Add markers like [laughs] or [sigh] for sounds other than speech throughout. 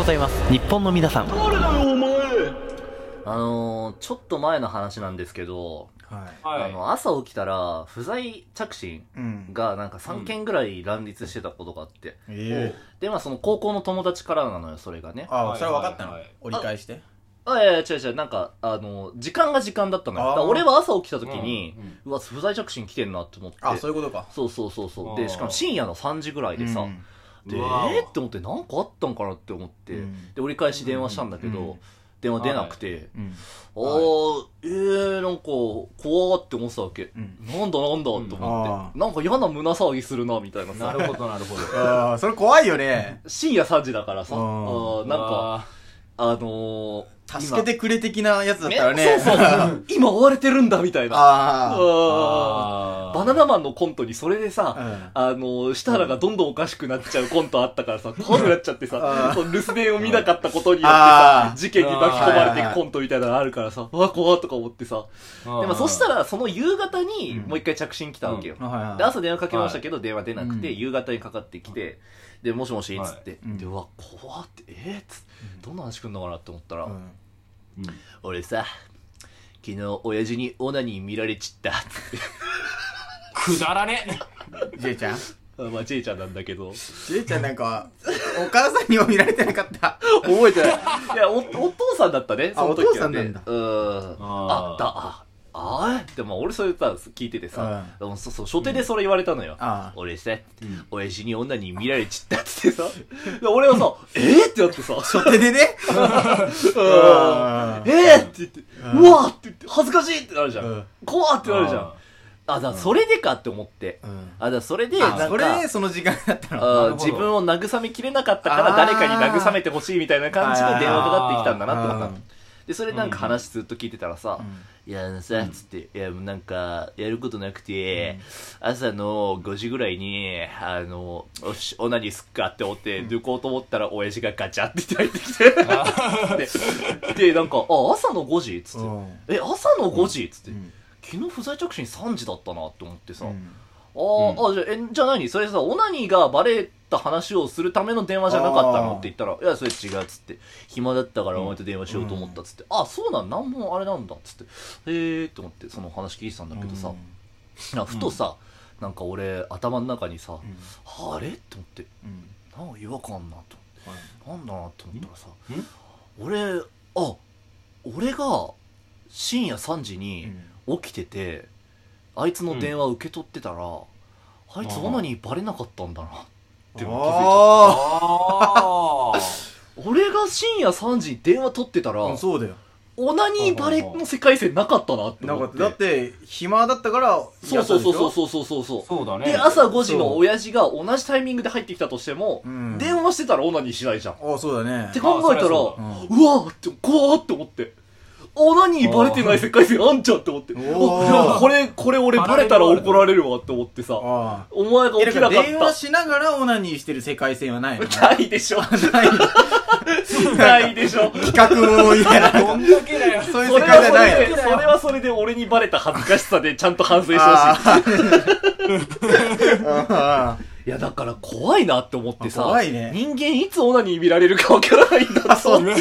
ございます日本の皆さんあのー、ちょっと前の話なんですけど、はい。あの、朝起きたら、不在着信うん。がなんか3件ぐらい乱立してたことがあって。ええで、まあその高校の友達からなのよ、それがね。ああ、はいそれは分かったの？はいはい折り返して？あ、いやいや、違う違う、なんか、あの、時間が時間だったのよ。あーだから俺は朝起きた時にうん、うわ、不在着信来てんなって思って。あ、そういうことか。そうそうそうそう。あで、ーしかも深夜の3時ぐらいでさ、うんで、えー。ー？って思って、なんかあったんかなって思って、うん。で、折り返し電話したんだけど、うん。電話出なくて、うん。あー、えー、なんか、怖って思ってたわけ。うん。なんだなんだと思って、あなんか嫌な胸騒ぎするな、みたいなさ。なるほど、なるほど。[laughs] ああ、それ怖いよね。深夜3時だからさ、あうんーなんか、あのー、助けてくれ的なやつだったらね。ねそうそう。[laughs] 今追われてるんだ、みたいな。ああバナナマンのコントにそれでさ、うん。あの、設楽がどんどんおかしくなっちゃうコントあったからさ、怖くなっちゃってさ留守電を見なかったことによってさ事件に巻き込まれていくコントみたいなのあるからさ、うわ、怖っとか思ってさ。でもそしたら、その夕方にうんもう一回着信来たわけよ。で、朝電話かけましたけど、電話出なくて、うん。夕方にかかってきて、で、もしもし、つって、うん。で、うわ、怖って、えつって、どんな話来んのかなって思ったら、うん。俺さ、昨日、親父にオナニー見られちった、つって。くだらねジェイちゃん？あまあ、ジェイちゃんなんだけど。ジェイちゃんなんか、お母さんにも見られてなかった？覚えてない。いや、お、お父さんだったね、あその時は、ね。お父さんなんだうん。ああーだ、あ、あーでも俺それさ、聞いててさ、でもそうそう、初手でそれ言われたのよ。あ俺さ、ん親父に女に見られちったっつってさ、で俺はさ、えー、ってなってさ、初手でね？うんえー、って言って、うわーって言って、恥ずかしいってなるじゃうんん。怖ってなるじゃん。あ、だそれでかって思って。うん。あ、だそれで、あ、なんそれその時間だったの。自分を慰めきれなかったから誰かに慰めてほしいみたいな感じで電話かかってきたんだなって思った。でそれなんか話ずっと聞いてたらさうん「いやさ」つって「いやなんかやることなくて朝の5時ぐらいにあのおしオナニーすっかって思って抜こうと思ったら親父がガチャって入ってきて。[laughs] ででなんか「あ朝の5時?」っつって。うん「え朝の5時?」っつって。うん昨日不在着信3時だったなって思ってさ、うん。あー、あ、じゃあ、え、じゃあ何？それさ、オナニーがバレた話をするための電話じゃなかったのって言ったら、いや、それ違うっつって、暇だったからお前と電話しようと思ったっつって、あ、そうなん、なんもあれなんだっつって、へえーって思って、その話聞いてたんだけどさ、ふとさ、なんか俺、頭の中にさ、あれ？って思って、うん。なんか違和感なとはい思って、なんだなって思ったらさん、俺、あ、俺が深夜3時にうん起きてて、あいつの電話受け取ってたら、あいつオナニーバレなかったんだなって気づいちゃっああた [laughs] 俺が深夜3時に電話取ってたら、あそうだよ。オナニーバレの世界線なかったなって思っなんかだってて暇だったからそうそうそうそううそう。そうそうそうそうだね。で朝5時の親父が同じタイミングで入ってきたとしても、うん。電話してたらオナニーしないじゃん、あそうだね。って考えたらあそりゃそうだ。うわーって怖ーって思ってオナニーバレてない世界線あんじゃんって思って。これこれ俺バレたら怒られるわって思ってさ。お前が起きなかった。電話しながらオナニーしてる世界線はないの？ないでしょ。ない。ないでしょ。企画もみたいなどんだけだよ。そういうそれ世界じゃないはそれはそれで俺にバレた恥ずかしさでちゃんと反省してほしい。いや、だから怖いなって思ってさ、あ怖いね。人間いつオナニー見られるかわからないんだって。[laughs] そっちか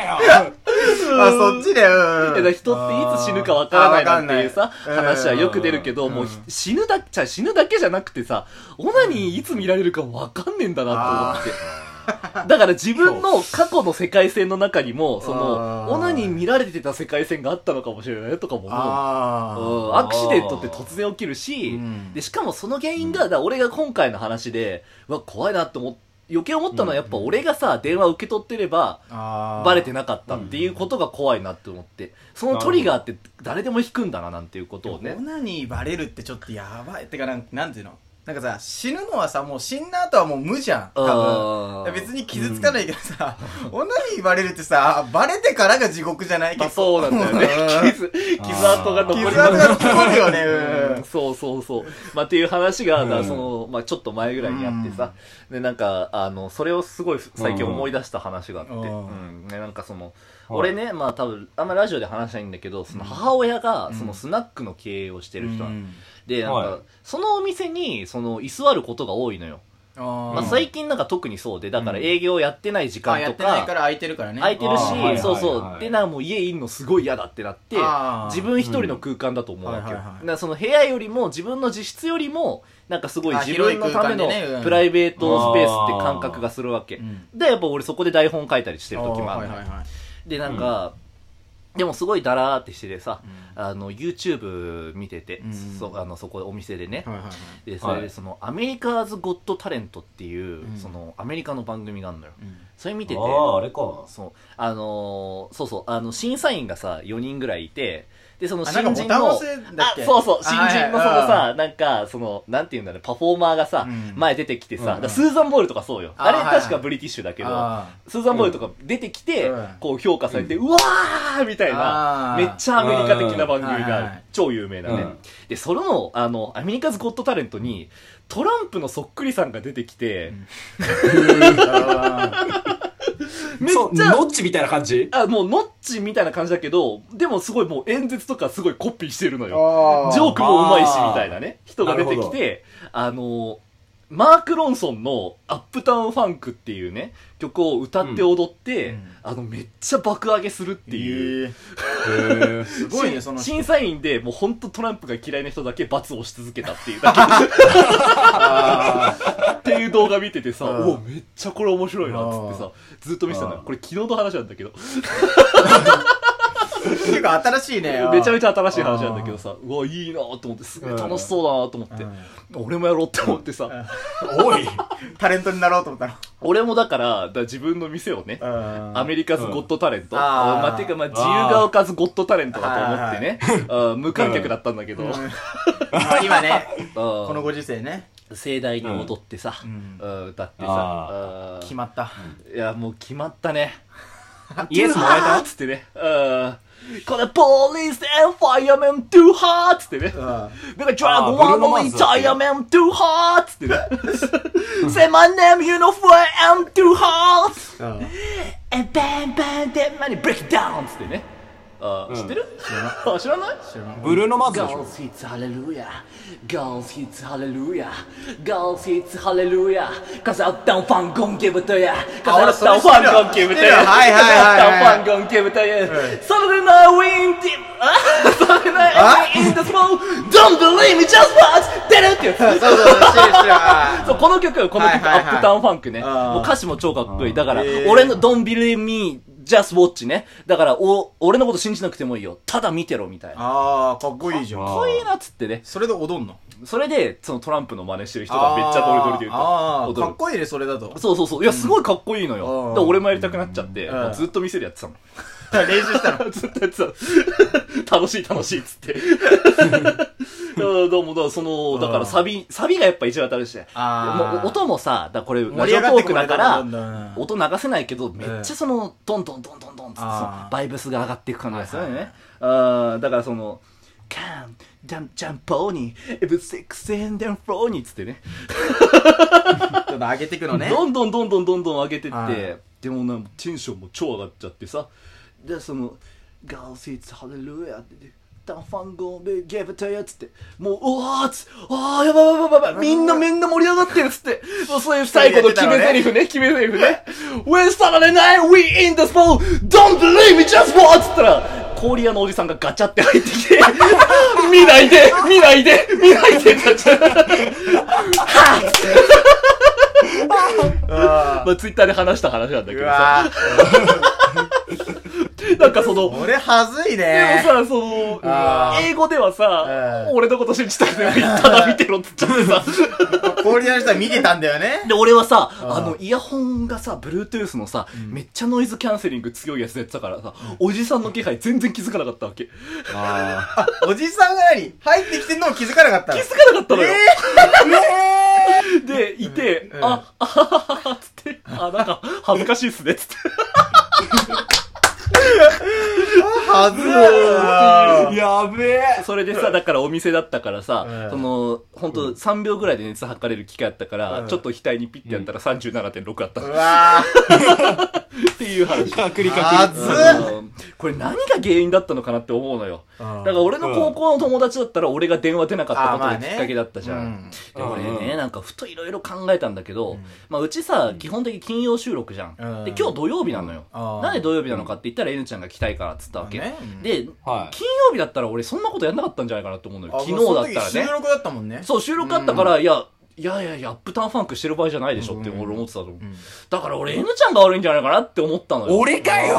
よ。あそっちだよ。いやだから人っていつ死ぬかわからないなんていうさ、あわかん。ない話はよく出るけど、うん。もう死ぬだ、じゃあ死ぬだけじゃなくてさ、オナニーいつ見られるかわかんねえんだなって思って。[laughs] だから自分の過去の世界線の中にも、その、オナニー見られてた世界線があったのかもしれないとかも思う。アクシデントって突然起きるし、うん。でしかもその原因が、だ俺が今回の話で、うわ、怖いなって思っ余計思ったのはやっぱ俺がさ、電話受け取ってれば、あバレてなかったっていうことが怖いなって思って、そのトリガーって誰でも引くんだななんていうことをね。オ。ナニーバレるってちょっとやばい。ってかなんなんていうの？なんかさ死ぬのはさもう死んだ後はもう無じゃん多分。別に傷つかないけどさ、オナニーバレるってさバレてからが地獄じゃない？まあそうなんだよね。傷、傷跡が残り傷跡が残るよね。うん。そうそうそう。まあ、っていう話が、だからその、まあ、ちょっと前ぐらいにあってさ、で、なんか、あの、それをすごい最近思い出した話があって、ううん。ん。ね、なんかその、はい俺ね、まあ多分、あんまラジオで話したいんだけど、その母親が、そのスナックの経営をしてる人なの。うん。で、なんか、はい。そのお店に、その、居座ることが多いのよ。あまあ、最近なんか特にそうで、だから営業やってない時あ間とか、やってないから空いてるからね。空いてるしあー。はいはい、そうそ。はい。うで、なんかもう家いんのすごい嫌だってなってあー、自分一人の空間だと思うわけよ。うんはいはいはい。だからその部屋よりも、自分の自室よりも、なんかすごいあ自分のための広い空間でねうん。プライベートスペースって感覚がするわけ。うん。で、やっぱ俺そこで台本書いたりしてる時もあるのよ。はいはいはいで、なんか、でもすごいダラーってしててさ、あの、YouTube 見ててうん、そあのそこでお店でね、はいはいはい。でそれでその、アメリカーズ・ゴット・タレントっていう、うん。そのアメリカの番組があるのよ、うん。それ見ててああ、あれか。そうあのーそうそうあの審査員がさ4人ぐらいいてでその新人のあそうそう。新あ人のそのさなんかそのなんていうんだろうパフォーマーがさ、うん。前出てきてさ、スーザン・ボイルとかそうよ。あれ確かブリティッシュだけど、あスーザン・ボイルとか出てきて、うん。こう評価されて、うわーみたいなめっちゃアメリカ的な番組が超有名なね、うん。でそのあのアメリカズ・ゴット・タレントにトランプのそっくりさんが出てきて、[laughs] めっちゃノッチみたいな感じ？あもうノッチみたいな感じだけどでもすごいもう演説とかすごいコピーしてるのよ。ジョークもうまいしみたいなね。人が出てきてあのマーク・ロンソンの「アップタウン・ファンク」っていうね曲を歌って踊って、うん。あのめっちゃ爆上げするっていう、えへ [laughs] すごいねその審査員でもう本当トランプが嫌いな人だけ罰をし続けたっていう。だけあっていう動画見ててさ、うん。うわめっちゃこれ面白いなっつってさずっと見てたん。これ昨日の話なんだけど。ー [laughs] 結構新しいね。[laughs] めちゃめちちゃ新しい話なんだけどさうわいいなと思ってすげえ楽しそうだなと思って、俺もやろうって思ってさ、おいタレントになろうと思ったの。俺もだから自分の店をね、アアメリカズ・ゴット・タレント、うん。あまあ、ていうか、まあ、自由が丘ズ・ゴット・タレントだと思ってね、あ無観客だったんだけど、今ねここのご時世ね。盛大に踊ってさ、うん。うん歌ってさ決まった。いやもう決まったね。[laughs] イエスもらえた [laughs] っつってねうんこれポリス and firemen too hard っつってねうんなんかドラゴンあーブルーノマワンのーズだっけ firemen too hard っつってね Say my name you know who I am too hard うん and bang bang that money break it down っつってね知らないブルーノマズでしょガールフィッツハレルヤガールフィッツハレルヤガールフィッツハレルヤカザッタンファンゴンギブトヤ。カザッタンファンゴンギブトヤ。カザッタンファンゴンギブトヤ。サブデナウィンディブ。サブデナウィンディブ。ドンブ。リーミジャスパーツデルってや [laughs] この曲この曲アップタウンファンクね。歌詞も超かっこいい。だから俺のドンビリーミー just watch ね。だから、お、俺のこと信じなくてもいいよ。ただ見てろ、みたいな。かあーかっこいいじゃんっこいいなっつってね。それで踊んの？それで、そのトランプの真似してる人がめっちゃドリドリで言うと、あーか。っこいいねそれだとそうそうそう。いや、すごいかっこいいのうよ。んで、俺もやりたくなっちゃって、ずっと店でやってたの。[laughs] 練習したの [laughs] ずっとやってた。[laughs] 楽しい楽しいっつって。だからどうも、だその、だからサビ、サビがやっぱ一番楽しい。あー。もう音もさ、だこれ、ラジオトークだからどんどんどんどん、音流せないけど、めっちゃその、ドンドンドンドンドンってバイブスが上がっていく感じがするよね。あーだからその、カン、ジャン、ジャンポーニー、エブセックスエンデンフローニーっつってね。ちょっと上げていくのね。どんどんどんどんどんどん上げてっはて、でもなテンションも超上がっちゃってさ、で、その、Girls It's Hallelujah って言って、ダンファンゴーベゲーブタイヤっつって、もう、うわーっつあーやばいやばいやばいやばい、みんなみんな盛り上がってるっつって、もうそういう最後の決め台詞ね、決め台詞ね。[laughs] When Saturday night? We in the spot, don't believe me, just! っつったら、氷屋のおじさんがガチャって入ってきて、[laughs] 見ないで見ないで見ないで [laughs] ってなっちゃう。はぁまあ、ツイッターで話した話なんだけどさ、わ [laughs] なんかその、ー俺はずいでねもさ、そのあ、ー。英語ではさう、ん俺のこと信じたくてただ見てろって言っちゃってさ、氷の人は見てたんだよね。[laughs] で、俺はさ、うん。あの、イヤホンがさ、Bluetooth のさ、めっちゃノイズキャンセリング強いやつやってたからさ、おじさんの気配全然気づかなかったわけ。気づあおじさんが何？入ってきてんのも気づかなかったの？かなかったのよ。[laughs] で、いて、うん。あ、あははは、つって、あ、なんか、恥ずかしいっすね、つって。はずーーやべえ。それでさ、だからお店だったからさ、うん。その、ほん。と3秒ぐらいで熱測れる機械あったから、うん。ちょっと額にピッてやったら37.6あった。のうわー。[laughs] っていう話。[laughs] あくずっうんこれ何が原因だったのかなって思うのよ。だだから俺の高校の友達だったら俺が電話出なかったことがきっかけだったじゃん。うんで俺うんね、なんかふといろいろ考えたんだけど、まあうちさ、基本的に金曜収録じゃん。うんで、今日土曜日なのよ。なんで土曜日なのかって言ったら N ちゃんが来たいからっつったわけ。ねうんで、はい金曜日だったら俺そんなことやんなかったんじゃないかなって思うのよ。あ昨日だったらもうその時収ね。録だったもんねそう、収録あったから、いや、いやいやいや、アップタウンファンクしてる場合じゃないでしょって俺思ってたと思う。だから俺 N ちゃんが悪いんじゃないかなって思ったのよ。俺かよ。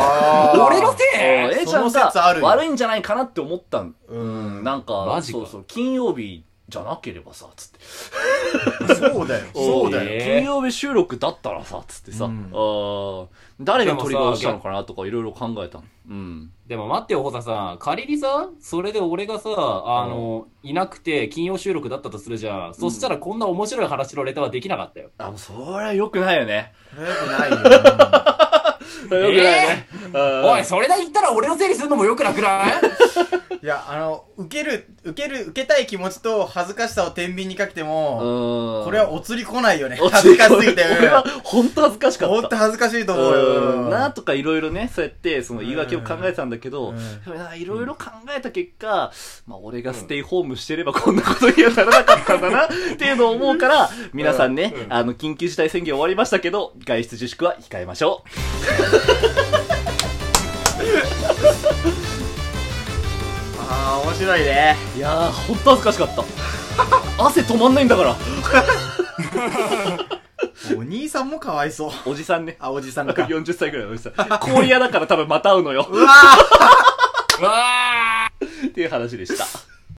俺のせえい A ちゃんが悪いんじゃないかなって思ったん。ううんん、なんか。そうそう、金曜日じゃなければさ、つって。そうだよ [laughs] そうだよえー金曜日収録だったらさ、つってさ、うんあー誰が取り戻したのかなとかいろいろ考えたの。うん。でも待ってよ、ほささん。仮にさ、それで俺がさ、あの、いなくて金曜収録だったとするじゃん。そしたらこんな面白い話のネタはできなかったよ。あ、もうそれは良くないよね。よくないよ [laughs] 良くないね。うん。おい、それで言ったら俺のせいにするのもよくなくない？[laughs] いやあの受ける受ける受けたい気持ちと恥ずかしさを天秤にかけてもうん。これはお釣り来ないよね。恥ずかしすぎて。俺は本当恥ずかしかった。ほんと恥ずかしいと思うよ。うん。なとかいろいろね、そうやって、その言い訳を考えてたんだけど、いろいろ考えた結果、まあ俺がステイホームしてればこんなことにはならなかったんだな、っていうのを思うから、皆さんね、あの、緊急事態宣言終わりましたけど、外出自粛は控えましょ [laughs] ああ面白いねう。いやー、ほんと恥ずかしかった。[laughs] 汗止まんないんだから。[laughs] お兄さんもかわいそうおじさんね。あおじさんか40歳ぐらいのおじさん。氷屋だから多分また会うのよ。うわうわーっていう話でした。